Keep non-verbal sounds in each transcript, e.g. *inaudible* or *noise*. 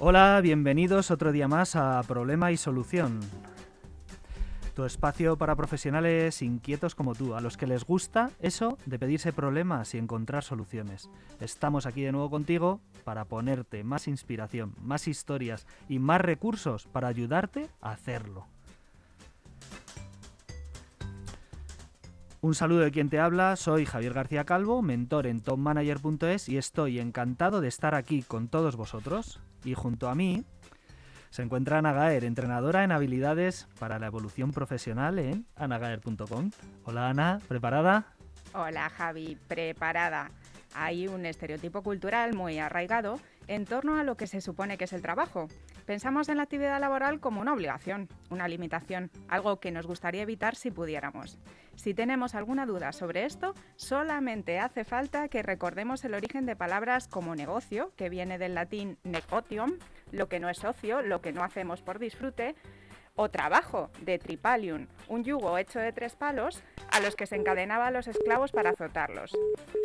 Hola, bienvenidos otro día más a Problema y Solución. Tu espacio para profesionales inquietos como tú, a los que les gusta eso de pedirse problemas y encontrar soluciones. Estamos aquí de nuevo contigo para ponerte más inspiración, más historias y más recursos para ayudarte a hacerlo. Un saludo de quien te habla, soy Javier García Calvo, mentor en topmanager.es y estoy encantado de estar aquí con todos vosotros. Y junto a mí se encuentra Ana Gaer, entrenadora en habilidades para la evolución profesional en anagaer.com. Hola Ana, ¿preparada? Hola Javi, preparada. Hay un estereotipo cultural muy arraigado en torno a lo que se supone que es el trabajo. Pensamos en la actividad laboral como una obligación, una limitación, algo que nos gustaría evitar si pudiéramos. Si tenemos alguna duda sobre esto, solamente hace falta que recordemos el origen de palabras como negocio, que viene del latín negotium, lo que no es socio, lo que no hacemos por disfrute, o trabajo, de tripalium, un yugo hecho de tres palos a los que se encadenaban los esclavos para azotarlos.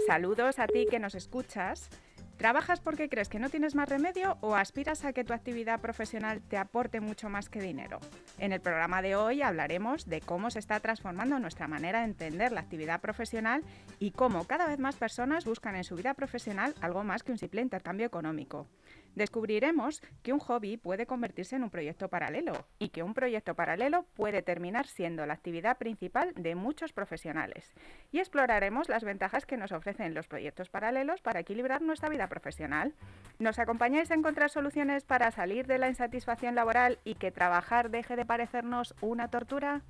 Saludos a ti que nos escuchas ¿Trabajas porque crees que no tienes más remedio o aspiras a que tu actividad profesional te aporte mucho más que dinero? En el programa de hoy hablaremos de cómo se está transformando nuestra manera de entender la actividad profesional y cómo cada vez más personas buscan en su vida profesional algo más que un simple intercambio económico descubriremos que un hobby puede convertirse en un proyecto paralelo y que un proyecto paralelo puede terminar siendo la actividad principal de muchos profesionales. Y exploraremos las ventajas que nos ofrecen los proyectos paralelos para equilibrar nuestra vida profesional. ¿Nos acompañáis a encontrar soluciones para salir de la insatisfacción laboral y que trabajar deje de parecernos una tortura?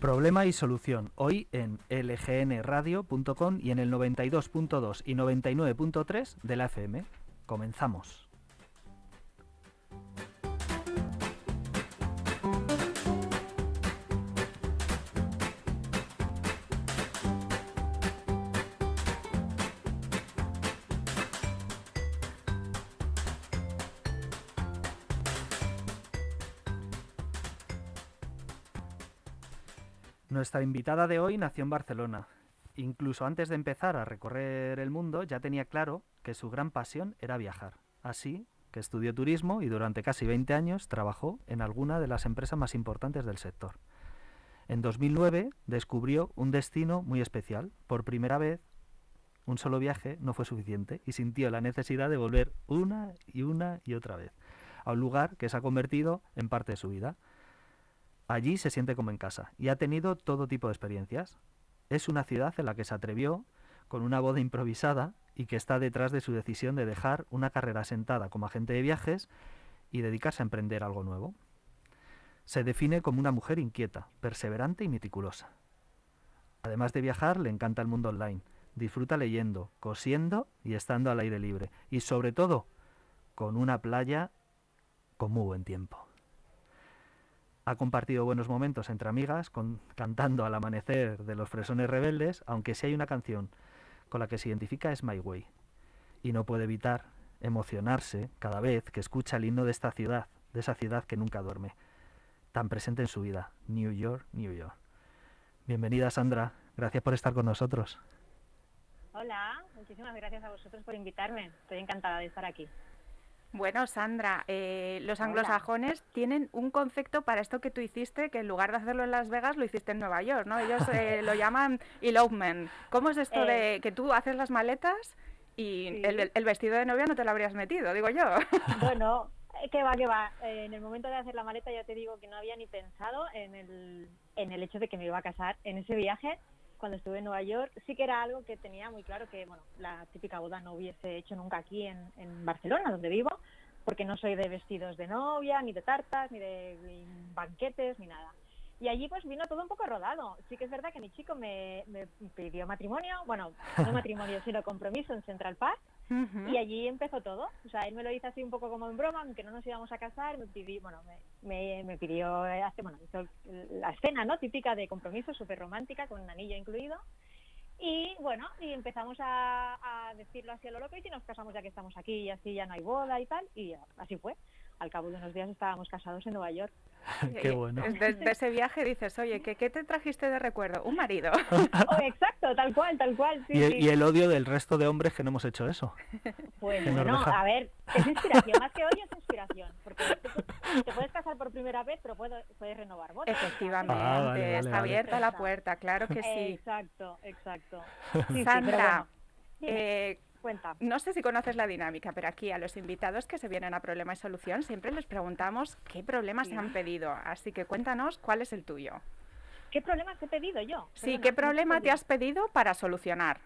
Problema y solución. Hoy en lgnradio.com y en el 92.2 y 99.3 de la FM. Comenzamos. Nuestra invitada de hoy nació en Barcelona. Incluso antes de empezar a recorrer el mundo ya tenía claro que su gran pasión era viajar. Así que estudió turismo y durante casi 20 años trabajó en alguna de las empresas más importantes del sector. En 2009 descubrió un destino muy especial. Por primera vez, un solo viaje no fue suficiente y sintió la necesidad de volver una y una y otra vez a un lugar que se ha convertido en parte de su vida. Allí se siente como en casa y ha tenido todo tipo de experiencias. Es una ciudad en la que se atrevió con una boda improvisada y que está detrás de su decisión de dejar una carrera sentada como agente de viajes y dedicarse a emprender algo nuevo. Se define como una mujer inquieta, perseverante y meticulosa. Además de viajar, le encanta el mundo online. Disfruta leyendo, cosiendo y estando al aire libre. Y sobre todo, con una playa con muy buen tiempo. Ha compartido buenos momentos entre amigas, cantando al amanecer de los fresones rebeldes, aunque si hay una canción con la que se identifica es My Way. Y no puede evitar emocionarse cada vez que escucha el himno de esta ciudad, de esa ciudad que nunca duerme, tan presente en su vida, New York, New York. Bienvenida Sandra, gracias por estar con nosotros. Hola, muchísimas gracias a vosotros por invitarme. Estoy encantada de estar aquí. Bueno, Sandra, eh, los anglosajones tienen un concepto para esto que tú hiciste, que en lugar de hacerlo en Las Vegas, lo hiciste en Nueva York, ¿no? Ellos eh, lo llaman elopement. ¿Cómo es esto de Eh. que tú haces las maletas y el, el vestido de novia no te lo habrías metido, digo yo? *laughs* Bueno, eh, que va, que va. Eh, en el momento de hacer la maleta ya te digo que no había ni pensado en el, en el hecho de que me iba a casar en ese viaje. Cuando estuve en Nueva York, sí que era algo que tenía muy claro que, bueno, la típica boda no hubiese hecho nunca aquí en, en Barcelona, donde vivo, porque no soy de vestidos de novia, ni de tartas, ni de ni banquetes, ni nada. Y allí pues vino todo un poco rodado. Sí que es verdad que mi chico me, me pidió matrimonio, bueno, no matrimonio, *laughs* sino compromiso en Central Park. Y allí empezó todo. O sea, él me lo hizo así un poco como en broma, aunque no nos íbamos a casar, me pidió, bueno, me, me, pidió, eh, hace, bueno, hizo la escena, ¿no? Típica de compromiso, súper romántica, con un anillo incluido. Y bueno, y empezamos a, a decirlo así a lo loco y nos casamos ya que estamos aquí y así ya no hay boda y tal, y así fue. Al cabo de unos días estábamos casados en Nueva York. *laughs* Qué bueno. Desde ese viaje dices, oye, ¿qué, ¿qué, te trajiste de recuerdo? Un marido. *laughs* oh, exacto, tal cual, tal cual. Sí, y, el, sí. y, el, odio del resto de hombres que no hemos hecho eso. Pues bueno, a ver, es inspiración, más que odio es inspiración. Porque te, te puedes casar por primera vez, pero puedes, puedes renovar votos. Efectivamente, ah, vale, vale, está vale. abierta la puerta, claro que sí. Exacto, exacto. Sí, Sandra, bueno. eh, Cuenta. No sé si conoces la dinámica, pero aquí a los invitados que se vienen a Problema y Solución siempre les preguntamos qué problemas se han pedido. Así que cuéntanos cuál es el tuyo. ¿Qué problemas he pedido yo? Sí, Perdona, ¿qué problema te has pedido para solucionar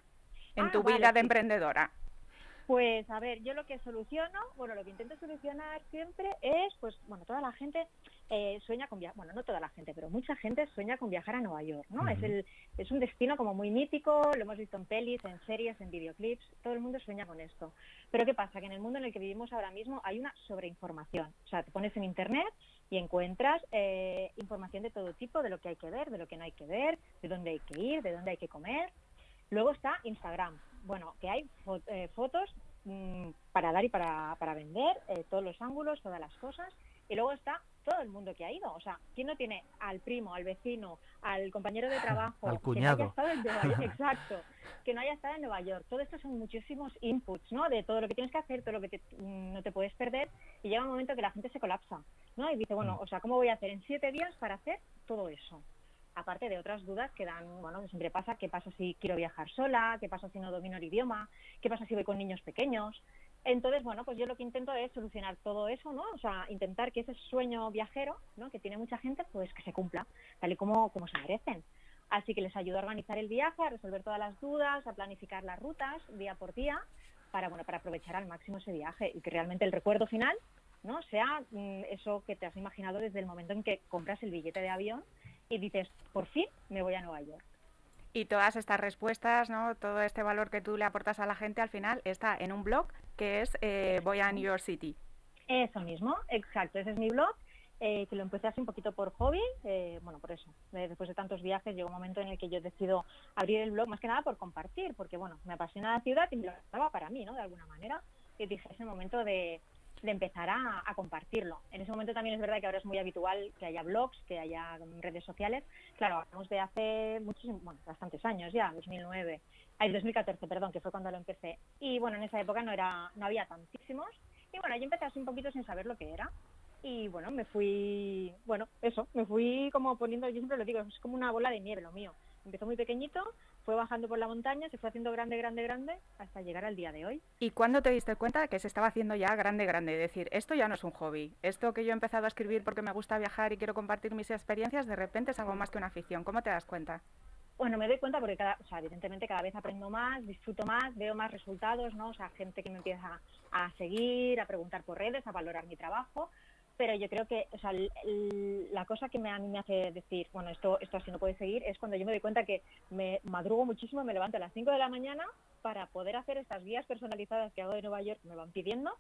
en ah, tu vale, vida de sí. emprendedora? Pues a ver, yo lo que soluciono, bueno, lo que intento solucionar siempre es, pues, bueno, toda la gente eh, sueña con viajar, bueno, no toda la gente, pero mucha gente sueña con viajar a Nueva York, ¿no? Uh -huh. Es el es un destino como muy mítico, lo hemos visto en pelis, en series, en videoclips, todo el mundo sueña con esto. Pero ¿qué pasa? Que en el mundo en el que vivimos ahora mismo hay una sobreinformación. O sea, te pones en internet y encuentras eh, información de todo tipo, de lo que hay que ver, de lo que no hay que ver, de dónde hay que ir, de dónde hay que comer. Luego está Instagram, bueno, que hay fo eh, fotos mmm, para dar y para, para vender, eh, todos los ángulos, todas las cosas. Y luego está todo el mundo que ha ido. O sea, ¿quién no tiene al primo, al vecino, al compañero de trabajo? al cuñado. Que no haya estado en Nueva York? *laughs* Exacto. Que no haya estado en Nueva York. Todo esto son muchísimos inputs, ¿no? De todo lo que tienes que hacer, todo lo que te, mmm, no te puedes perder. Y llega un momento que la gente se colapsa, ¿no? Y dice, bueno, o sea, ¿cómo voy a hacer en siete días para hacer todo eso? aparte de otras dudas que dan, bueno, siempre pasa, qué pasa si quiero viajar sola, qué pasa si no domino el idioma, qué pasa si voy con niños pequeños. Entonces, bueno, pues yo lo que intento es solucionar todo eso, ¿no? O sea, intentar que ese sueño viajero, ¿no? Que tiene mucha gente, pues que se cumpla, tal y como, como se merecen. Así que les ayudo a organizar el viaje, a resolver todas las dudas, a planificar las rutas día por día, para, bueno, para aprovechar al máximo ese viaje y que realmente el recuerdo final, ¿no? Sea mmm, eso que te has imaginado desde el momento en que compras el billete de avión y dices, por fin me voy a Nueva York. Y todas estas respuestas, ¿no? todo este valor que tú le aportas a la gente al final está en un blog que es eh, Voy a New York City. Eso mismo, exacto, ese es mi blog, eh, que lo empecé así un poquito por hobby, eh, bueno, por eso, después de tantos viajes llegó un momento en el que yo decido abrir el blog, más que nada por compartir, porque bueno, me apasiona la ciudad y me lo estaba para mí, ¿no? De alguna manera, y dije, es el momento de, de empezar a, compartirlo. En ese momento también es verdad que ahora es muy habitual que haya blogs, que haya redes sociales. Claro, hablamos de hace muchísimos, bueno, bastantes años ya, 2009, ay, 2014, perdón, que fue cuando lo empecé. Y bueno, en esa época no era, no había tantísimos. Y bueno, yo empecé así un poquito sin saber lo que era. Y bueno, me fui, bueno, eso, me fui como poniendo, yo siempre lo digo, es como una bola de nieve lo mío. Empezó muy pequeñito, fue bajando por la montaña, se fue haciendo grande, grande, grande, hasta llegar al día de hoy. ¿Y cuándo te diste cuenta de que se estaba haciendo ya grande, grande? Es decir, esto ya no es un hobby. Esto que yo he empezado a escribir porque me gusta viajar y quiero compartir mis experiencias, de repente es algo más que una afición. ¿Cómo te das cuenta? Bueno, me doy cuenta porque, cada, o sea, evidentemente cada vez aprendo más, disfruto más, veo más resultados, ¿no? O sea, gente que me empieza a seguir, a preguntar por redes, a valorar mi trabajo, pero yo creo que o sea, la cosa que me, a mí me hace decir, bueno, esto, esto así no puede seguir, es cuando yo me doy cuenta que me madrugo muchísimo, me levanto a las 5 de la mañana para poder hacer estas guías personalizadas que hago de Nueva York, me van pidiendo,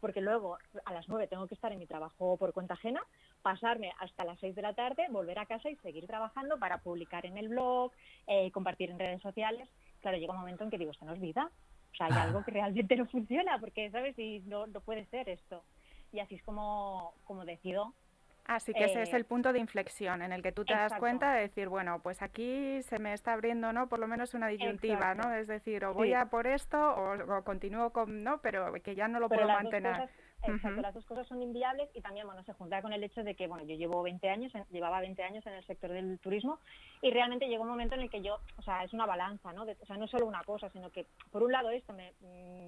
porque luego a las 9 tengo que estar en mi trabajo por cuenta ajena, pasarme hasta las 6 de la tarde, volver a casa y seguir trabajando para publicar en el blog, eh, compartir en redes sociales. Claro, llega un momento en que digo, esto no es vida. O sea, hay algo que realmente no funciona, porque, ¿sabes? Y no, no puede ser esto y así es como, como decido. Así que eh, ese es el punto de inflexión en el que tú te exacto. das cuenta de decir, bueno, pues aquí se me está abriendo, ¿no? Por lo menos una disyuntiva, exacto. ¿no? Es decir, o voy sí. a por esto o, o, continúo con, ¿no? Pero que ya no lo Pero puedo mantener. Exacto, uh -huh. las dos cosas son inviables y también, bueno, se junta con el hecho de que, bueno, yo llevo 20 años, llevaba 20 años en el sector del turismo y realmente llegó un momento en el que yo, o sea, es una balanza, ¿no? De, o sea, no es solo una cosa, sino que por un lado esto me,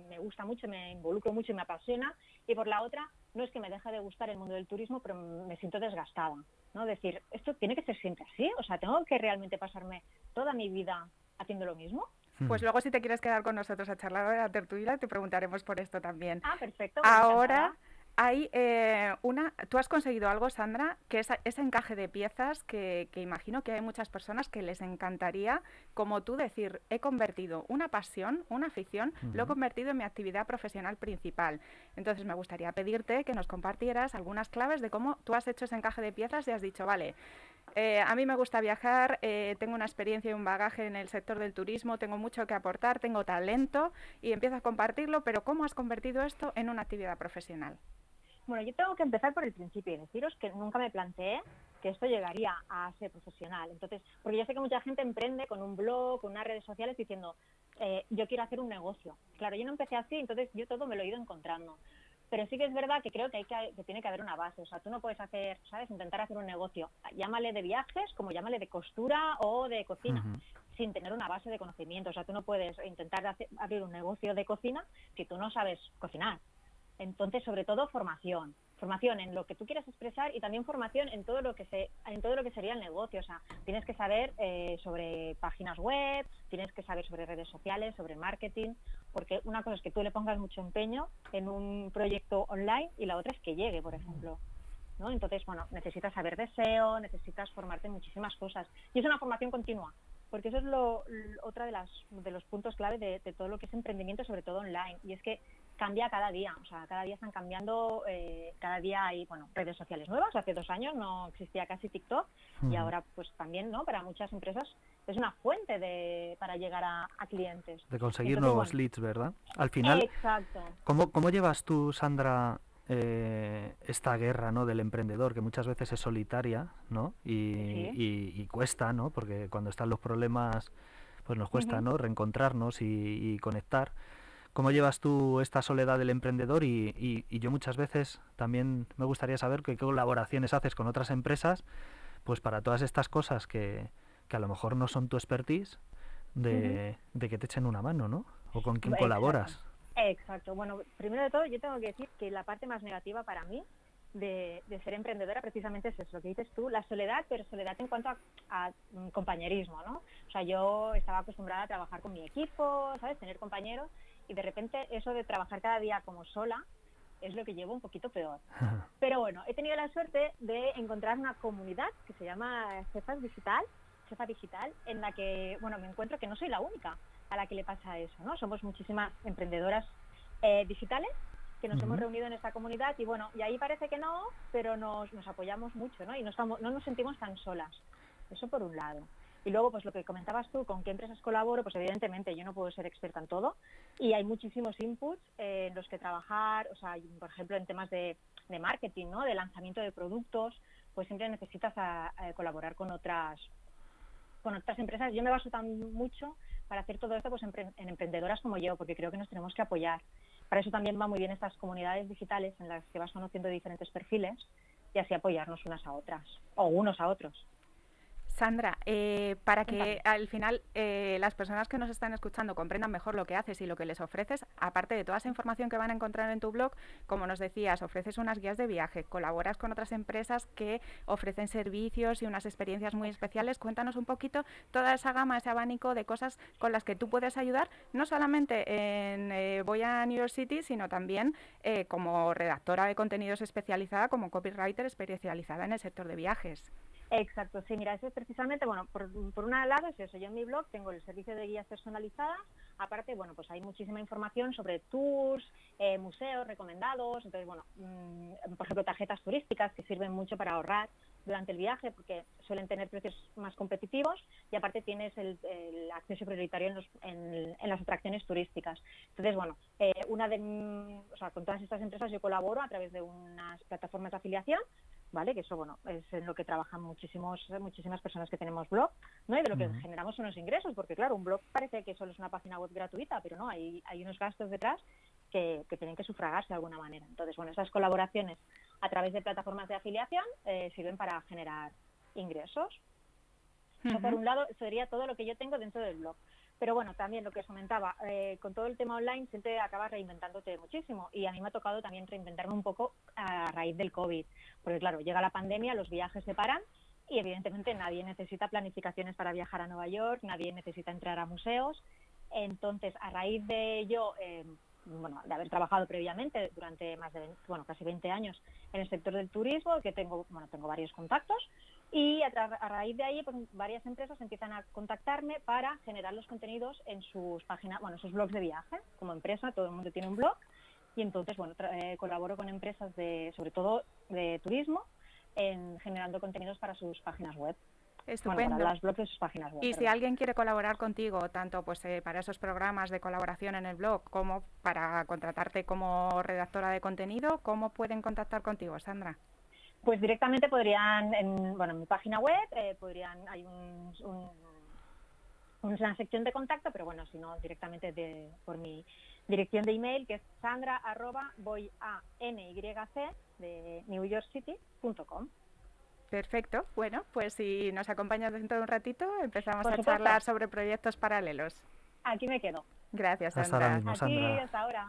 me gusta mucho, me involucro mucho y me apasiona y por la otra no es que me deje de gustar el mundo del turismo, pero me siento desgastada, ¿no? Decir, esto tiene que ser siempre así, o sea, tengo que realmente pasarme toda mi vida haciendo lo mismo. Pues luego si te quieres quedar con nosotros a charlar de la tertulia, te preguntaremos por esto también. Ah, perfecto. Ahora hay eh, una, tú has conseguido algo, Sandra, que es ese encaje de piezas que, que, imagino que hay muchas personas que les encantaría, como tú decir, he convertido una pasión, una afición, uh -huh. lo he convertido en mi actividad profesional principal. Entonces me gustaría pedirte que nos compartieras algunas claves de cómo tú has hecho ese encaje de piezas y has dicho, vale, eh, a mí me gusta viajar, eh, tengo una experiencia y un bagaje en el sector del turismo, tengo mucho que aportar, tengo talento y empiezo a compartirlo, pero ¿cómo has convertido esto en una actividad profesional? Bueno, yo tengo que empezar por el principio y deciros que nunca me planteé que esto llegaría a ser profesional. Entonces, porque yo sé que mucha gente emprende con un blog, con unas redes sociales diciendo, eh, yo quiero hacer un negocio. Claro, yo no empecé así, entonces yo todo me lo he ido encontrando. Pero sí que es verdad que creo que, hay que, tiene que haber una base. O sea, tú no puedes hacer, ¿sabes? Intentar hacer un negocio. Llámale de viajes, como llámale de costura o de cocina, sin tener una base de conocimiento. O sea, tú no puedes intentar abrir un negocio de cocina si tú no sabes cocinar. Entonces, sobre todo, formación formación en lo que tú quieras expresar y también formación en todo lo que se en todo lo que sería el negocio. O sea tienes que saber eh, sobre páginas web tienes que saber sobre redes sociales sobre marketing porque una cosa es que tú le pongas mucho empeño en un proyecto online y la otra es que llegue por ejemplo ¿no? entonces bueno necesitas saber deseo necesitas formarte en muchísimas cosas. Y es una formación continua porque eso es lo, otra de las de los puntos clave de todo lo que es emprendimiento sobre todo online. Y es que cambia cada día, o sea, cada día están cambiando, eh, cada día hay, bueno, redes sociales nuevas, hace dos años no existía casi TikTok y ahora pues también, ¿no? Para muchas empresas es una fuente de, para llegar a, clientes. De conseguir nuevos leads, ¿verdad? Al final, Exacto. ¿cómo, cómo llevas tú, Sandra, eh, esta guerra ¿no? del emprendedor, que muchas veces es solitaria ¿no? y, cuesta, ¿no? porque cuando están los problemas, pues nos cuesta ¿no? reencontrarnos y, y conectar. ¿Cómo llevas tú esta soledad del emprendedor? Y, yo muchas veces también me gustaría saber qué colaboraciones haces con otras empresas, pues para todas estas cosas que, a lo mejor no son tu expertise, de, que te echen una mano, ¿no? O con quién colaboras. Exacto. Bueno, primero de todo yo tengo que decir que la parte más negativa para mí de, ser emprendedora precisamente es eso, lo que dices tú, la soledad, pero soledad en cuanto a, a, compañerismo, ¿no? O sea, yo estaba acostumbrada a trabajar con mi equipo, ¿sabes? Tener compañeros y de repente eso de trabajar cada día como sola es lo que llevo un poquito peor. *laughs* Pero bueno, he tenido la suerte de encontrar una comunidad que se llama Cefas Digital, Cefa Digital, en la que, bueno, me encuentro que no soy la única a la que le pasa eso, ¿no? Somos muchísimas emprendedoras eh, digitales que nos hemos reunido en esta comunidad y bueno, y ahí parece que no, pero nos, nos apoyamos mucho, ¿no? Y no, estamos, no nos sentimos tan solas. Eso por un lado. Y luego, pues lo que comentabas tú, con qué empresas colaboro, pues evidentemente yo no puedo ser experta en todo y hay muchísimos inputs en los que trabajar, o sea, por ejemplo, en temas de, marketing, ¿no? De lanzamiento de productos, pues siempre necesitas colaborar con otras con otras empresas. Yo me baso tan mucho para hacer todo esto pues en, emprendedoras como yo, porque creo que nos tenemos que apoyar. Para eso también va muy bien estas comunidades digitales en las que vas conociendo diferentes perfiles y así apoyarnos unas a otras o unos a otros. Sandra, eh, para que al final eh, las personas que nos están escuchando comprendan mejor lo que haces y lo que les ofreces, aparte de toda esa información que van a encontrar en tu blog, como nos decías, ofreces unas guías de viaje, colaboras con otras empresas que ofrecen servicios y unas experiencias muy especiales. Cuéntanos un poquito toda esa gama, ese abanico de cosas con las que tú puedes ayudar, no solamente en eh, Voy a New York City, sino también como redactora de contenidos especializada, como copywriter especializada en el sector de viajes. Exacto, sí, mira, eso es precisamente, bueno, por, por un lado es eso, yo en mi blog tengo el servicio de guías personalizadas, aparte, bueno, pues hay muchísima información sobre tours, eh, museos recomendados, entonces, bueno, mm, por ejemplo, tarjetas turísticas que sirven mucho para ahorrar durante el viaje porque suelen tener precios más competitivos y aparte tienes el, acceso prioritario en, las atracciones turísticas. Entonces, bueno, eh, una de, o sea, con todas estas empresas yo colaboro a través de unas plataformas de afiliación ¿vale? Que eso, bueno, es en lo que trabajan muchísimos, muchísimas personas que tenemos blog, ¿no? Y de lo que generamos unos ingresos, porque claro, un blog parece que solo es una página web gratuita, pero no, hay, hay unos gastos detrás que, tienen que sufragarse de alguna manera. Entonces, bueno, esas colaboraciones a través de plataformas de afiliación eh, sirven para generar ingresos. por un lado, sería todo lo que yo tengo dentro del blog. Pero bueno, también lo que os comentaba, eh, con todo el tema online siempre acabas reinventándote muchísimo y a mí me ha tocado también reinventarme un poco a raíz del COVID, porque claro, llega la pandemia, los viajes se paran y evidentemente nadie necesita planificaciones para viajar a Nueva York, nadie necesita entrar a museos. Entonces, a raíz de ello, eh, bueno, de haber trabajado previamente durante más de, bueno, casi 20 años en el sector del turismo, que tengo, bueno, tengo varios contactos, y a, raíz de ahí, pues, varias empresas empiezan a contactarme para generar los contenidos en sus páginas, bueno, sus blogs de viaje. Como empresa, todo el mundo tiene un blog, y entonces, bueno, eh, colaboro con empresas de, sobre todo de turismo, en generando contenidos para sus páginas web. Estupendo. para las blogs de sus páginas web. Y si alguien quiere colaborar contigo, tanto pues eh, para esos programas de colaboración en el blog como para contratarte como redactora de contenido, ¿cómo pueden contactar contigo, Sandra? Pues directamente podrían, en, bueno, en mi página web, eh, podrían, hay un, una sección de contacto, pero bueno, si no, directamente de, por mi dirección de email, que es sandra arroba voy a nyc de newyorkcity.com. Perfecto. Bueno, pues si nos acompañas dentro de un ratito, empezamos a charlar sobre proyectos paralelos. Aquí me quedo. Gracias, Sandra. Hasta ahora mismo, Sandra. Aquí, hasta ahora.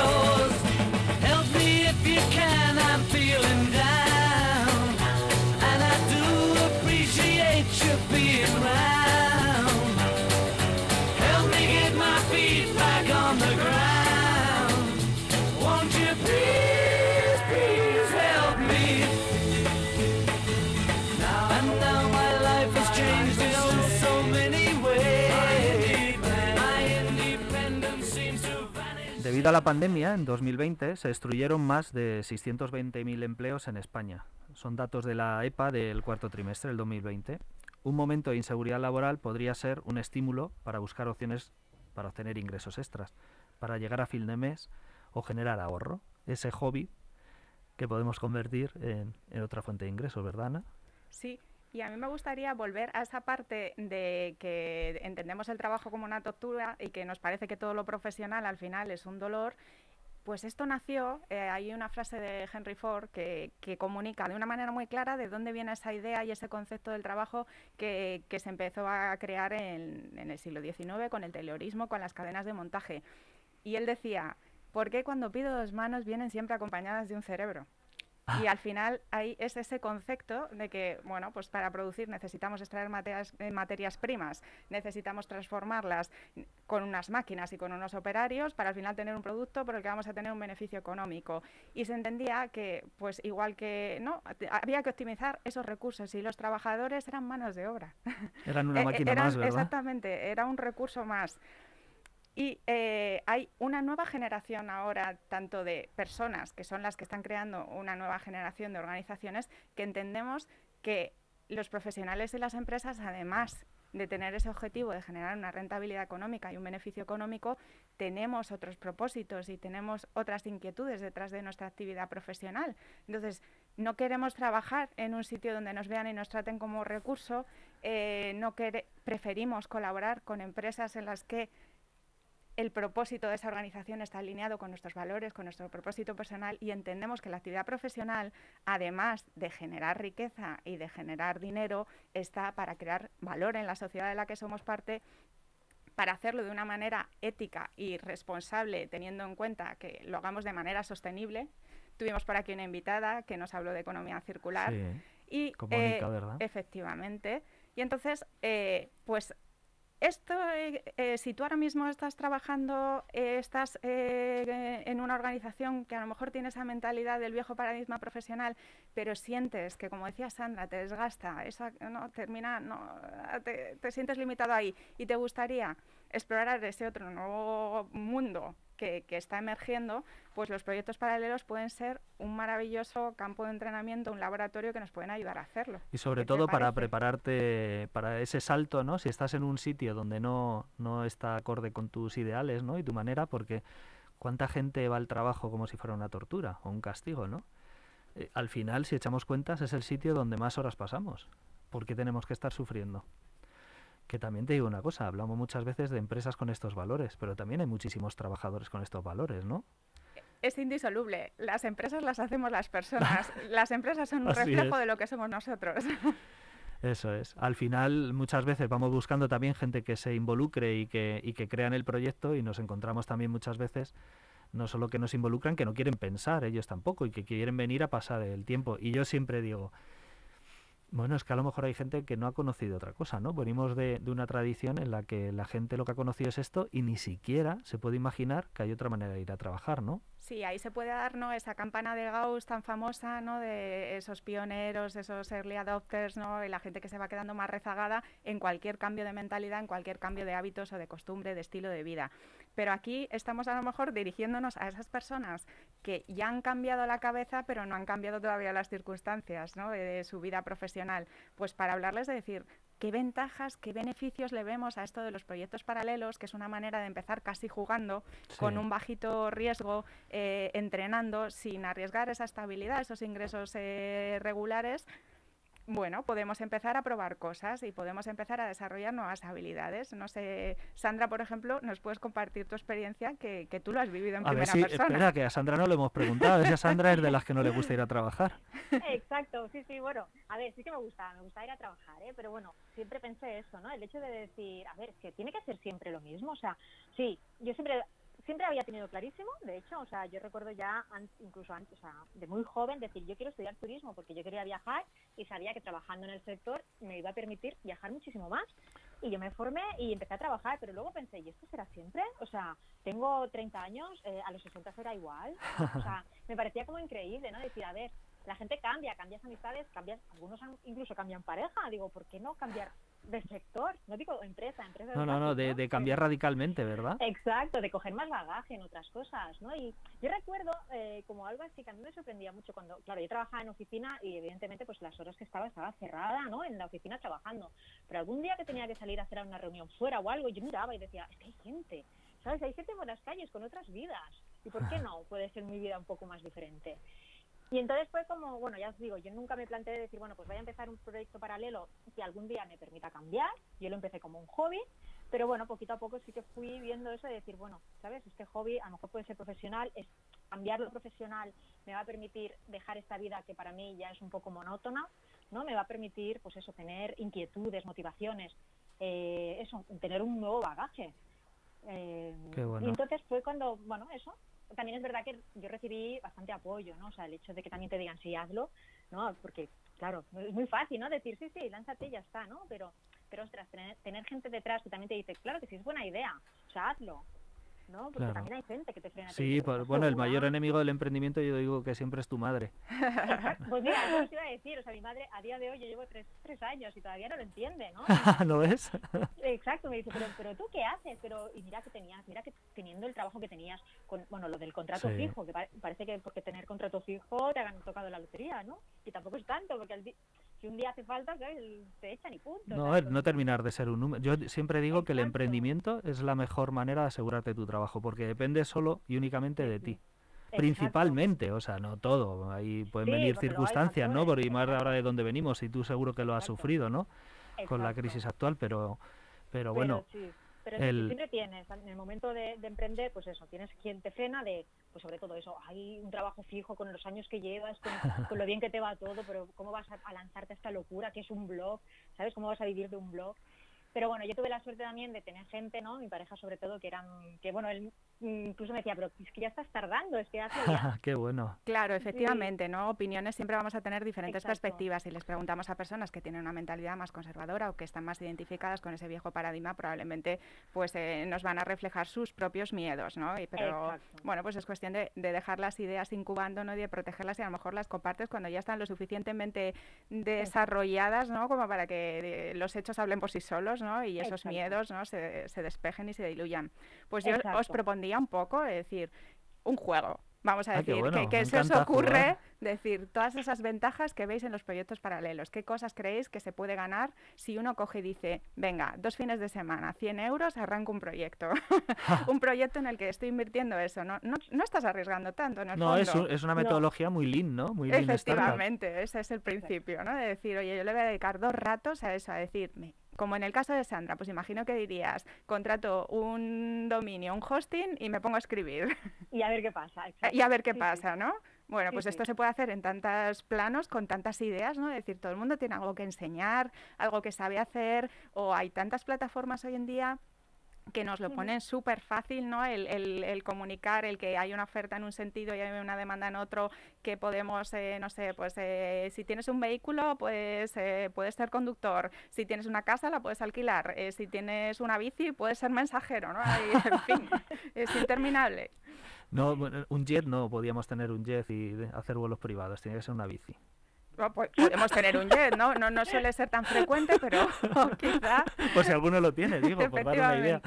Debido a la pandemia, en 2020 se destruyeron más de 620.000 empleos en España. Son datos de la EPA del cuarto trimestre del 2020. Un momento de inseguridad laboral podría ser un estímulo para buscar opciones para obtener ingresos extras, para llegar a fin de mes o generar ahorro. Ese hobby que podemos convertir en, en otra fuente de ingresos, ¿verdad, Ana? Sí, y a mí me gustaría volver a esa parte de que entendemos el trabajo como una tortura y que nos parece que todo lo profesional al final es un dolor. Pues esto nació, eh, hay una frase de Henry Ford que, que, comunica de una manera muy clara de dónde viene esa idea y ese concepto del trabajo que, que se empezó a crear en, el siglo XIX con el taylorismo, con las cadenas de montaje. Y él decía, ¿por qué cuando pido dos manos vienen siempre acompañadas de un cerebro? Y al final ahí es ese concepto de que, bueno, pues para producir necesitamos extraer materias, eh, materias, primas, necesitamos transformarlas con unas máquinas y con unos operarios para al final tener un producto por el que vamos a tener un beneficio económico. Y se entendía que, pues igual que, no, había que optimizar esos recursos y los trabajadores eran manos de obra. Eran una *laughs* máquina eran, más, ¿verdad? Exactamente, era un recurso más. Y eh, hay una nueva generación ahora, tanto de personas, que son las que están creando una nueva generación de organizaciones, que entendemos que los profesionales de las empresas, además de tener ese objetivo de generar una rentabilidad económica y un beneficio económico, tenemos otros propósitos y tenemos otras inquietudes detrás de nuestra actividad profesional. Entonces, no queremos trabajar en un sitio donde nos vean y nos traten como recurso, eh, no preferimos colaborar con empresas en las que el propósito de esa organización está alineado con nuestros valores, con nuestro propósito personal y entendemos que la actividad profesional, además de generar riqueza y de generar dinero, está para crear valor en la sociedad de la que somos parte para hacerlo de una manera ética y responsable, teniendo en cuenta que lo hagamos de manera sostenible. Tuvimos por aquí una invitada que nos habló de economía circular. Sí, y eh, efectivamente. Y entonces, eh, pues esto, eh, eh, si tú ahora mismo estás trabajando, eh, estás en una organización que a lo mejor tiene esa mentalidad del viejo paradigma profesional, pero sientes que, como decía Sandra, te desgasta, esa, no, termina, no, te, te sientes limitado ahí y te gustaría explorar ese otro nuevo mundo que, que, está emergiendo, pues los proyectos paralelos pueden ser un maravilloso campo de entrenamiento, un laboratorio que nos pueden ayudar a hacerlo. Y sobre todo para prepararte para ese salto, ¿no? Si estás en un sitio donde no, no está acorde con tus ideales, ¿no? Y tu manera, porque cuánta gente va al trabajo como si fuera una tortura o un castigo, ¿no? Eh, al final, si echamos cuentas, es el sitio donde más horas pasamos. ¿Por qué tenemos que estar sufriendo? Que también te digo una cosa, hablamos muchas veces de empresas con estos valores, pero también hay muchísimos trabajadores con estos valores, ¿no? Es indisoluble. Las empresas las hacemos las personas. *laughs* las empresas son un reflejo es. de lo que somos nosotros. *laughs* Eso es. Al final, muchas veces vamos buscando también gente que se involucre y que, y que crean el proyecto y nos encontramos también muchas veces no solo que nos involucran, que no quieren pensar ellos tampoco y que quieren venir a pasar el tiempo. Y yo siempre digo, Bueno, es que a lo mejor hay gente que no ha conocido otra cosa, ¿no? Venimos de, de, una tradición en la que la gente lo que ha conocido es esto y ni siquiera se puede imaginar que hay otra manera de ir a trabajar, ¿no? Sí, ahí se puede dar ¿no? esa campana de Gauss tan famosa, ¿no? de esos pioneros, esos early adopters, ¿no? y la gente que se va quedando más rezagada en cualquier cambio de mentalidad, en cualquier cambio de hábitos o de costumbre, de estilo de vida. Pero aquí estamos a lo mejor dirigiéndonos a esas personas que ya han cambiado la cabeza, pero no han cambiado todavía las circunstancias ¿no? de, de su vida profesional. Pues para hablarles de decir, qué ventajas, qué beneficios le vemos a esto de los proyectos paralelos, que es una manera de empezar casi jugando, sí. con un bajito riesgo, eh, entrenando, sin arriesgar esa estabilidad, esos ingresos eh, regulares, bueno, podemos empezar a probar cosas y podemos empezar a desarrollar nuevas habilidades. No sé, Sandra, por ejemplo, nos puedes compartir tu experiencia que, que tú lo has vivido en a primera ver, sí, persona. Espera, que a Sandra no le hemos preguntado. Si a Sandra es de las que no le gusta ir a trabajar. *laughs* Exacto, sí, sí, bueno, a ver, sí que me gusta, me gusta ir a trabajar, ¿eh? pero bueno, siempre pensé eso, ¿no? El hecho de decir, a ver, que tiene que ser siempre lo mismo, o sea, sí, yo siempre siempre había tenido clarísimo, de hecho, o sea, yo recuerdo ya incluso antes, o sea, de muy joven decir, yo quiero estudiar turismo porque yo quería viajar y sabía que trabajando en el sector me iba a permitir viajar muchísimo más. Y yo me formé y empecé a trabajar, pero luego pensé, ¿y esto será siempre? O sea, tengo 30 años, eh, a los 60 será igual. O sea, *laughs* me parecía como increíble, ¿no? Decir, a ver, la gente cambia, cambias amistades, cambias, algunos incluso cambian pareja. Digo, ¿por qué no cambiar de sector? No digo empresa, empresa. No, no, no, de, de cambiar radicalmente, ¿verdad? Exacto, de coger más bagaje en otras cosas, ¿no? Y yo recuerdo eh, como algo así que a mí me sorprendía mucho cuando, claro, yo trabajaba en oficina y evidentemente pues las horas que estaba estaba cerrada, ¿no? En la oficina trabajando. Pero algún día que tenía que salir a hacer una reunión fuera o algo, yo miraba y decía, es que hay gente, ¿sabes? Hay gente por las calles con otras vidas. ¿Y por qué *laughs* no puede ser mi vida un poco más diferente? Y entonces fue como, bueno, ya os digo, yo nunca me planteé decir, bueno, pues voy a empezar un proyecto paralelo que algún día me permita cambiar. Yo lo empecé como un hobby, pero bueno, poquito a poco sí que fui viendo eso de decir, bueno, ¿sabes? Este hobby a lo mejor puede ser profesional, es cambiarlo profesional me va a permitir dejar esta vida que para mí ya es un poco monótona, ¿no? Me va a permitir, pues eso, tener inquietudes, motivaciones, eh, eso, tener un nuevo bagaje. Eh, Qué bueno. Y entonces fue cuando, bueno, eso, también es verdad que yo recibí bastante apoyo, ¿no? O sea, el hecho de que también te digan, sí, hazlo, ¿no? Porque, claro, es muy fácil, ¿no? Decir, sí, sí, lánzate y ya está, ¿no? Pero, pero ostras, tener, tener gente detrás que también te dice, claro que sí, es buena idea, o sea, hazlo, ¿no? Porque Claro. también hay gente que te frena. te Sí, pues, "¿Estás bueno, el segura?". mayor enemigo del emprendimiento yo digo que siempre es tu madre. Exacto. Pues mira, eso os iba a decir, o sea, mi madre a día de hoy yo llevo tres, tres años y todavía no lo entiende, ¿no? *laughs* ¿Lo ves? Exacto, me dice, pero, pero tú qué haces, pero y mira que tenías, mira que teniendo el trabajo que tenías, con, bueno, lo del contrato Sí. fijo, que pa- parece que porque tener contrato fijo te hagan tocado la lotería, ¿no? Y tampoco es tanto, porque al si un día hace falta, ¿sabes? te echan y punto. No, no terminar de ser un número. Yo siempre digo que el emprendimiento es la mejor manera de asegurarte tu trabajo, porque depende solo y únicamente de ti. Exacto. Principalmente, o sea, no todo. Ahí pueden Sí, venir circunstancias, ¿no? Por y más ahora de donde venimos, y tú seguro que lo has Exacto. sufrido, ¿no? Con la crisis actual, pero, pero Pero bueno, sí, pero el- siempre tienes, en el momento de, de emprender, pues eso, tienes quien te frena de, pues sobre todo eso, hay un trabajo fijo con los años que llevas, con, *laughs* con lo bien que te va todo, pero ¿cómo vas a, a lanzarte a esta locura que es un blog? ¿Sabes? ¿Cómo vas a vivir de un blog? Pero bueno, yo tuve la suerte también de tener gente, ¿no? Mi pareja sobre todo, que eran, que bueno, él incluso me decía, pero es que ya estás tardando, es que hace ya. *laughs* qué bueno. Claro, efectivamente, ¿no? Opiniones siempre vamos a tener diferentes Exacto. perspectivas. Si les preguntamos a personas que tienen una mentalidad más conservadora o que están más identificadas con ese viejo paradigma, probablemente pues eh, nos van a reflejar sus propios miedos, ¿no? Y, pero Exacto. bueno, pues es cuestión de, de dejar las ideas incubando, ¿no? Y de protegerlas y a lo mejor las compartes cuando ya están lo suficientemente desarrolladas, ¿no? Como para que eh, los hechos hablen por sí solos, ¿no? Y esos Exacto. miedos, ¿no? Se, se despejen y se diluyan. Pues yo os propondría un poco, es decir, un juego. Vamos a Ah, qué decir, bueno, que, que me se os ocurre jugar. decir todas esas ventajas que veis en los proyectos paralelos. ¿Qué cosas creéis que se puede ganar si uno coge y dice, venga, dos fines de semana, 100 euros, arranco un proyecto? *laughs* un proyecto en el que estoy invirtiendo eso. No, no, no estás arriesgando tanto, en el No, es, fondo. un- es una No. metodología muy lean, ¿no? Muy lean startup. Efectivamente, ese es el principio, ¿no? De decir, oye, yo le voy a dedicar dos ratos a eso, a decirme. Como en el caso de Sandra, pues imagino que dirías, contrato un dominio, un hosting y me pongo a escribir. Y a ver qué pasa. *laughs* exacto. y a ver qué Sí, sí. pasa, ¿no? Bueno, pues sí. esto se puede hacer en tantos planos, con tantas ideas, ¿no? Es decir, todo el mundo tiene algo que enseñar, algo que sabe hacer, o hay tantas plataformas hoy en día que nos lo ponen súper fácil, ¿no? El, el- el comunicar, el que hay una oferta en un sentido y hay una demanda en otro, que podemos, eh, no sé, pues eh, si tienes un vehículo, pues eh, puedes ser conductor, si tienes una casa, la puedes alquilar, eh, si tienes una bici, puedes ser mensajero, ¿no? *laughs* En fin, es interminable. No, un jet no, podíamos tener un jet y hacer vuelos privados, tenía que ser una bici. Pues podemos tener un jet, ¿no? No, no suele ser tan frecuente, pero *laughs* quizá Por si alguno lo tiene, digo, por dar una idea.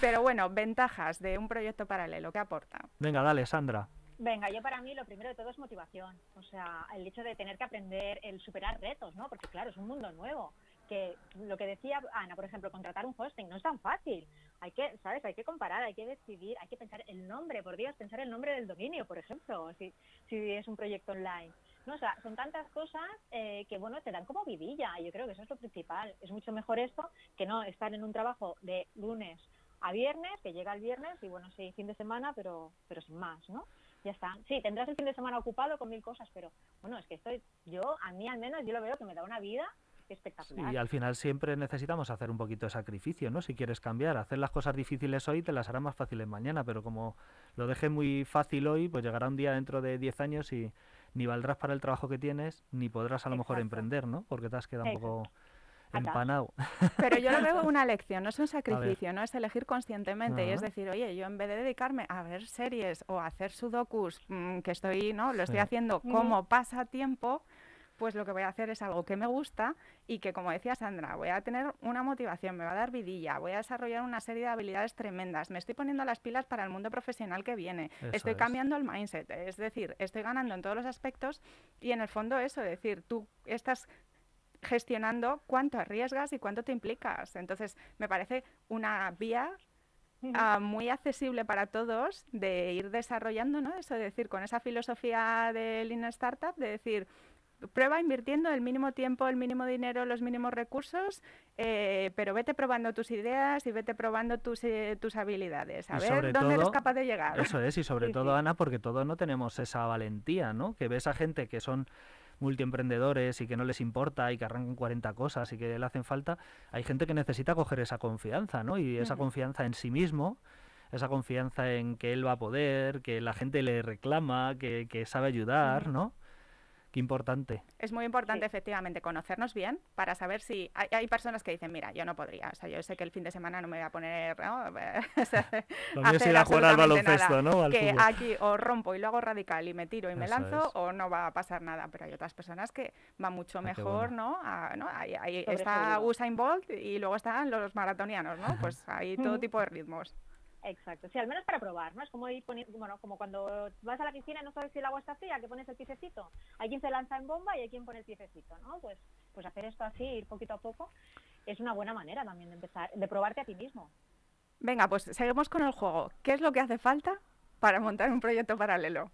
Pero bueno, ventajas de un proyecto paralelo, ¿qué aporta? Venga, dale, Sandra. Venga, yo para mí lo primero de todo es motivación. O sea, el hecho de tener que aprender, el superar retos, ¿no? Porque claro, es un mundo nuevo. Que lo que decía Ana, por ejemplo, contratar un hosting no es tan fácil. Hay que, ¿sabes? Hay que comparar, hay que decidir, hay que pensar el nombre, por Dios, pensar el nombre del dominio, por ejemplo, si, si es un proyecto online. No, o sea, son tantas cosas eh, que, bueno, te dan como vidilla. Yo creo que eso es lo principal. Es mucho mejor esto que no estar en un trabajo de lunes a viernes, que llega el viernes y, bueno, sí, fin de semana, pero, pero sin más, ¿no? ya está. Sí, tendrás el fin de semana ocupado con mil cosas, pero bueno, es que estoy, yo, a mí al menos, yo lo veo que me da una vida espectacular. Y al final siempre necesitamos hacer un poquito de sacrificio, ¿no? Si quieres cambiar, hacer las cosas difíciles hoy te las harán más fáciles mañana, pero como lo dejes muy fácil hoy, pues llegará un día dentro de 10 años y ni valdrás para el trabajo que tienes, ni podrás a lo mejor emprender, ¿no? Porque te has quedado un poco empanado. Pero yo lo *laughs* veo una lección, no es un sacrificio, no es elegir conscientemente. Y es decir, oye, yo en vez de dedicarme a ver series o a hacer sudokus, mm, que estoy, ¿no? Lo estoy Sí. haciendo como pasatiempo, pues lo que voy a hacer es algo que me gusta y que, como decía Sandra, voy a tener una motivación, me va a dar vidilla, voy a desarrollar una serie de habilidades tremendas, me estoy poniendo las pilas para el mundo profesional que viene, Eso estoy es. cambiando el mindset, es decir, estoy ganando en todos los aspectos y en el fondo eso, es decir, tú estás gestionando cuánto arriesgas y cuánto te implicas. Entonces, me parece una vía ah, muy accesible para todos de ir desarrollando, ¿no? Eso de decir, con esa filosofía de Lean Startup, de decir, prueba invirtiendo el mínimo tiempo, el mínimo dinero, los mínimos recursos, eh, pero vete probando tus ideas y vete probando tus, eh, tus habilidades. A Y ver dónde eres capaz de llegar. Eso es, y sobre *laughs* Sí, todo, sí. Ana, porque todos no tenemos esa valentía, ¿no? Que ves a gente que son multiemprendedores y que no les importa y que arrancan 40 cosas y que le hacen falta. Hay gente que necesita coger esa confianza, ¿no? Y esa confianza en sí mismo, esa confianza en que él va a poder, que la gente le reclama, que, que sabe ayudar. ¿no? Qué importante. Es muy importante, Sí. efectivamente, conocernos bien para saber si hay, hay personas que dicen, mira, yo no podría, o sea, yo sé que el fin de semana no me voy a poner, ¿no? *laughs* *laughs* Lo mío es hacer ir a jugar al baloncesto, nada. ¿no? Al que fútbol. aquí o rompo y lo hago radical y me tiro y me Eso lanzo es. o no va a pasar nada, pero hay otras personas que va mucho Ah, mejor, bueno. ¿no? A- ¿no? Ahí, está. Usain Bolt y luego están los maratonianos, ¿no? *laughs* Pues hay todo tipo de ritmos. Exacto, sí, al menos para probar, ¿no? Es como ir poniendo, bueno, como cuando vas a la piscina y no sabes si el agua está fría, que pones el piececito. Hay quien se lanza en bomba y hay quien pone el piececito, ¿no? Pues, pues hacer esto así, ir poquito a poco, es una buena manera también de empezar, de probarte a ti mismo. Venga, pues seguimos con el juego. ¿Qué es lo que hace falta para montar un proyecto paralelo?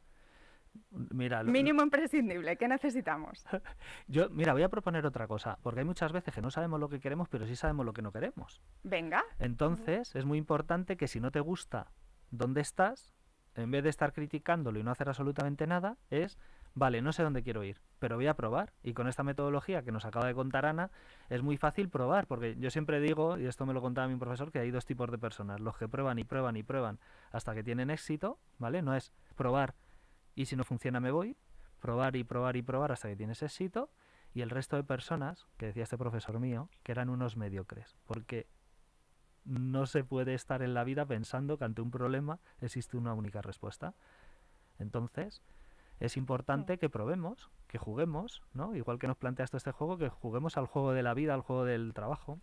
Mira, Mínimo imprescindible, ¿qué necesitamos? *laughs* yo, mira, voy a proponer otra cosa, porque hay muchas veces que no sabemos lo que queremos, pero sí sabemos lo que no queremos. Venga, Entonces, es muy importante que si no te gusta dónde estás, en vez de estar criticándolo y no hacer absolutamente nada, es, vale, no sé dónde quiero ir, pero voy a probar. Y con esta metodología que nos acaba de contar Ana, es muy fácil probar, porque yo siempre digo, y esto me lo contaba mi profesor, que hay dos tipos de personas, los que prueban y prueban y prueban hasta que tienen éxito, ¿vale? No es probar y si no funciona me voy, probar y probar y probar hasta que tienes éxito, y el resto de personas, que decía este profesor mío, que eran unos mediocres, porque no se puede estar en la vida pensando que ante un problema existe una única respuesta. Entonces, es importante que probemos, que juguemos, ¿no? Igual que nos planteas todo este juego, que juguemos al juego de la vida, al juego del trabajo.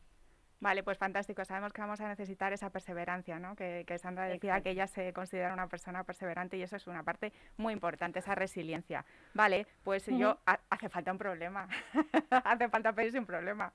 Vale, pues fantástico. Sabemos que vamos a necesitar esa perseverancia, ¿no? Que, que Sandra decía Exacto. que ella se considera una persona perseverante y eso es una parte muy importante, esa resiliencia. Vale, pues yo, ha- hace falta un problema. *laughs* hace falta pedirse un problema.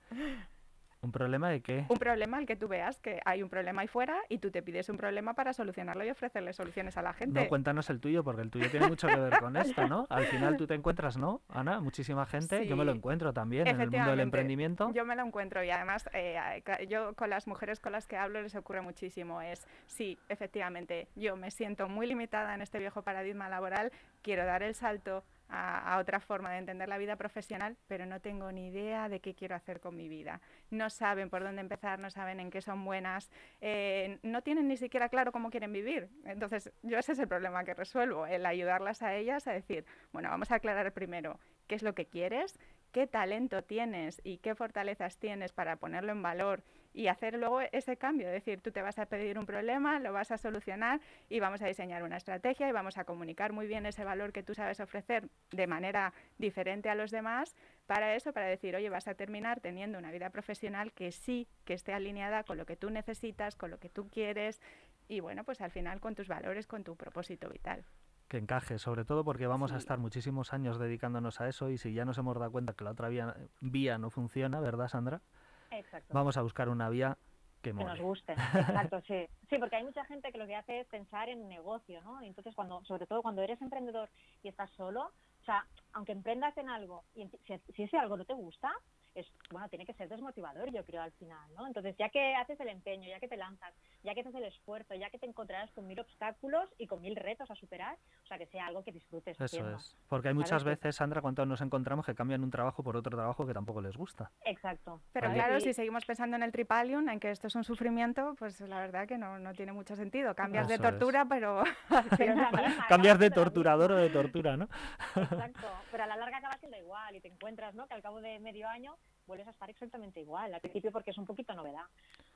¿Un problema de qué? Un problema al que tú veas que hay un problema ahí fuera y tú te pides un problema para solucionarlo y ofrecerle soluciones a la gente. No, cuéntanos el tuyo, porque el tuyo tiene mucho que ver con esto, ¿no? Al final tú te encuentras, ¿no, Ana? Muchísima gente, yo me lo encuentro también en el mundo del emprendimiento. Yo me lo encuentro y además eh, yo con las mujeres con las que hablo les ocurre muchísimo. Es, sí, efectivamente, yo me siento muy limitada en este viejo paradigma laboral, quiero dar el salto a, otra forma de entender la vida profesional, pero no tengo ni idea de qué quiero hacer con mi vida. No saben por dónde empezar, no saben en qué son buenas, eh, no tienen ni siquiera claro cómo quieren vivir. Entonces, yo ese es el problema que resuelvo, el ayudarlas a ellas a decir, bueno, vamos a aclarar primero qué es lo que quieres, qué talento tienes y qué fortalezas tienes para ponerlo en valor y hacer luego ese cambio, es decir, tú te vas a pedir un problema, lo vas a solucionar y vamos a diseñar una estrategia y vamos a comunicar muy bien ese valor que tú sabes ofrecer de manera diferente a los demás para eso, para decir, oye, vas a terminar teniendo una vida profesional que sí, que esté alineada con lo que tú necesitas, con lo que tú quieres y bueno, pues al final con tus valores, con tu propósito vital que encaje, sobre todo porque vamos sí. a estar muchísimos años dedicándonos a eso y si ya nos hemos dado cuenta que la otra vía, vía no funciona, ¿verdad, Sandra? Exacto. Vamos a buscar una vía que, que nos guste. Exacto, sí. Sí, porque hay mucha gente que lo que hace es pensar en negocio, ¿no? Entonces, cuando, sobre todo cuando eres emprendedor y estás solo, o sea, aunque emprendas en algo y si, si ese algo no te gusta, es, bueno, tiene que ser desmotivador, yo creo, al final, ¿no? Entonces, ya que haces el empeño, ya que te lanzas, ya que haces el esfuerzo, ya que te encontrarás con mil obstáculos y con mil retos a superar, o sea, que sea algo que disfrutes Eso haciendo. es. Porque hay muchas veces, Sandra, cuando nos encontramos que cambian un trabajo por otro trabajo que tampoco les gusta. Exacto. Pero claro, si seguimos pensando en el tripalium, en que esto es un sufrimiento, pues la verdad que no, no tiene mucho sentido. Cambias Eso de tortura, es. pero... *laughs* pero misma, *laughs* Cambias de torturador o de tortura, ¿no? Exacto. Pero a la larga acaba siendo igual y te encuentras, ¿no? Que al cabo de medio año vuelves a estar exactamente igual, al principio porque es un poquito novedad.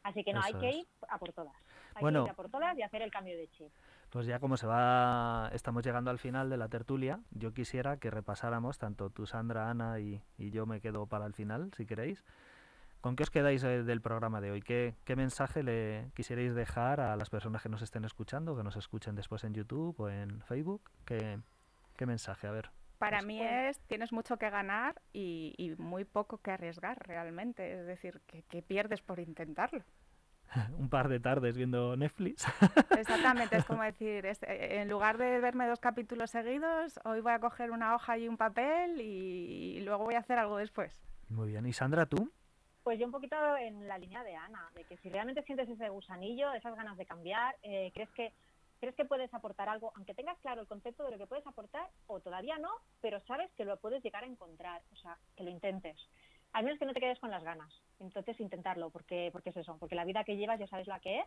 Así que no, Eso hay que ir a por todas. Hay Bueno. que ir a por todas y hacer el cambio de chip. Pues ya como se va, estamos llegando al final de la tertulia, yo quisiera que repasáramos, tanto tú, Sandra, Ana y, y yo me quedo para el final, si queréis. ¿Con qué os quedáis eh, del programa de hoy? ¿Qué, ¿Qué mensaje le quisierais dejar a las personas que nos estén escuchando, que nos escuchen después en YouTube o en Facebook? ¿Qué, qué mensaje? A ver. Para Pues, mí es, tienes mucho que ganar y, y muy poco que arriesgar realmente. Es decir, que, que pierdes por intentarlo. *laughs* Un par de tardes viendo Netflix. Exactamente, es *laughs* como decir, es- eh, en lugar de verme dos capítulos seguidos, hoy voy a coger una hoja y un papel y, y luego voy a hacer algo después. Muy bien. ¿Y Sandra, tú? Pues yo un poquito en la línea de Ana, de que si realmente sientes ese gusanillo, esas ganas de cambiar, eh, crees que crees que puedes aportar algo, aunque tengas claro el concepto de lo que puedes aportar, o todavía no, pero sabes que lo puedes llegar a encontrar, o sea, que lo intentes. Al menos que no te quedes con las ganas. Entonces intentarlo, porque, porque es eso, porque la vida que llevas ya sabes la que es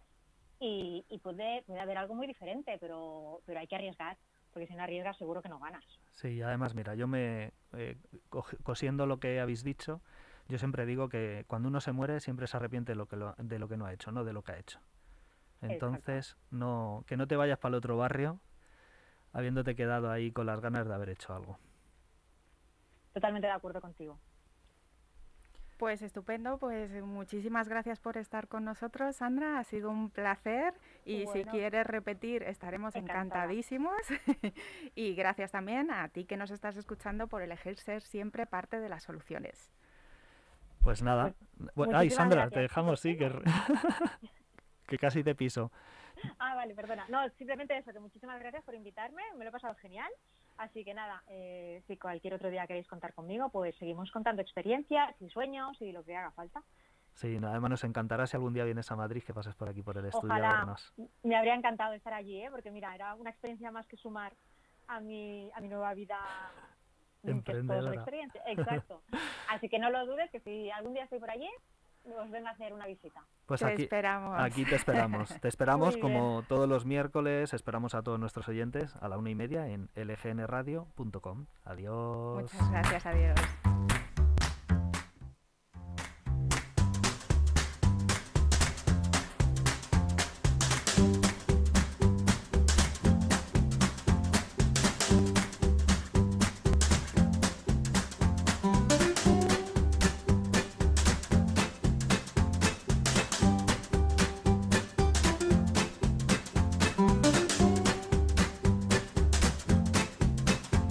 y, y puede, puede haber algo muy diferente, pero, pero hay que arriesgar, porque si no arriesgas seguro que no ganas. Sí, además, mira, yo me, eh, cosiendo lo que habéis dicho, yo siempre digo que cuando uno se muere siempre se arrepiente de lo que, lo- de lo que no ha hecho, no de lo que ha hecho. Entonces, no, que no te vayas para el otro barrio habiéndote quedado ahí con las ganas de haber hecho algo. Totalmente de acuerdo contigo. Pues estupendo, pues muchísimas gracias por estar con nosotros, Sandra. Ha sido un placer y si quieres repetir estaremos Encantada. encantadísimos. *laughs* y gracias también a ti que nos estás escuchando por elegir ser siempre parte de las soluciones. Pues nada. Bu- Ay, Sandra, gracias. te dejamos, sí, que, *laughs* que casi te piso. Ah, vale, perdona. No, simplemente eso, que muchísimas gracias por invitarme, me lo he pasado genial. Así que nada, eh, si cualquier otro día queréis contar conmigo, pues seguimos contando experiencias y sueños y lo que haga falta. Sí, no, además nos encantará si algún día vienes a Madrid que pases por aquí por el estudio a Ojalá. vernos. Me habría encantado estar allí, ¿eh? porque mira, era una experiencia más que sumar a mi, a mi nueva vida. Emprendedora. experiencia. Exacto. *laughs* Así que no lo dudes, que si algún día estoy por allí, os vengo a hacer una visita. Pues Te aquí, esperamos. Aquí te esperamos. *laughs* Te esperamos como todos los miércoles. Esperamos a todos nuestros oyentes a la una y media en lgnradio.com. Adiós. Muchas gracias, adiós.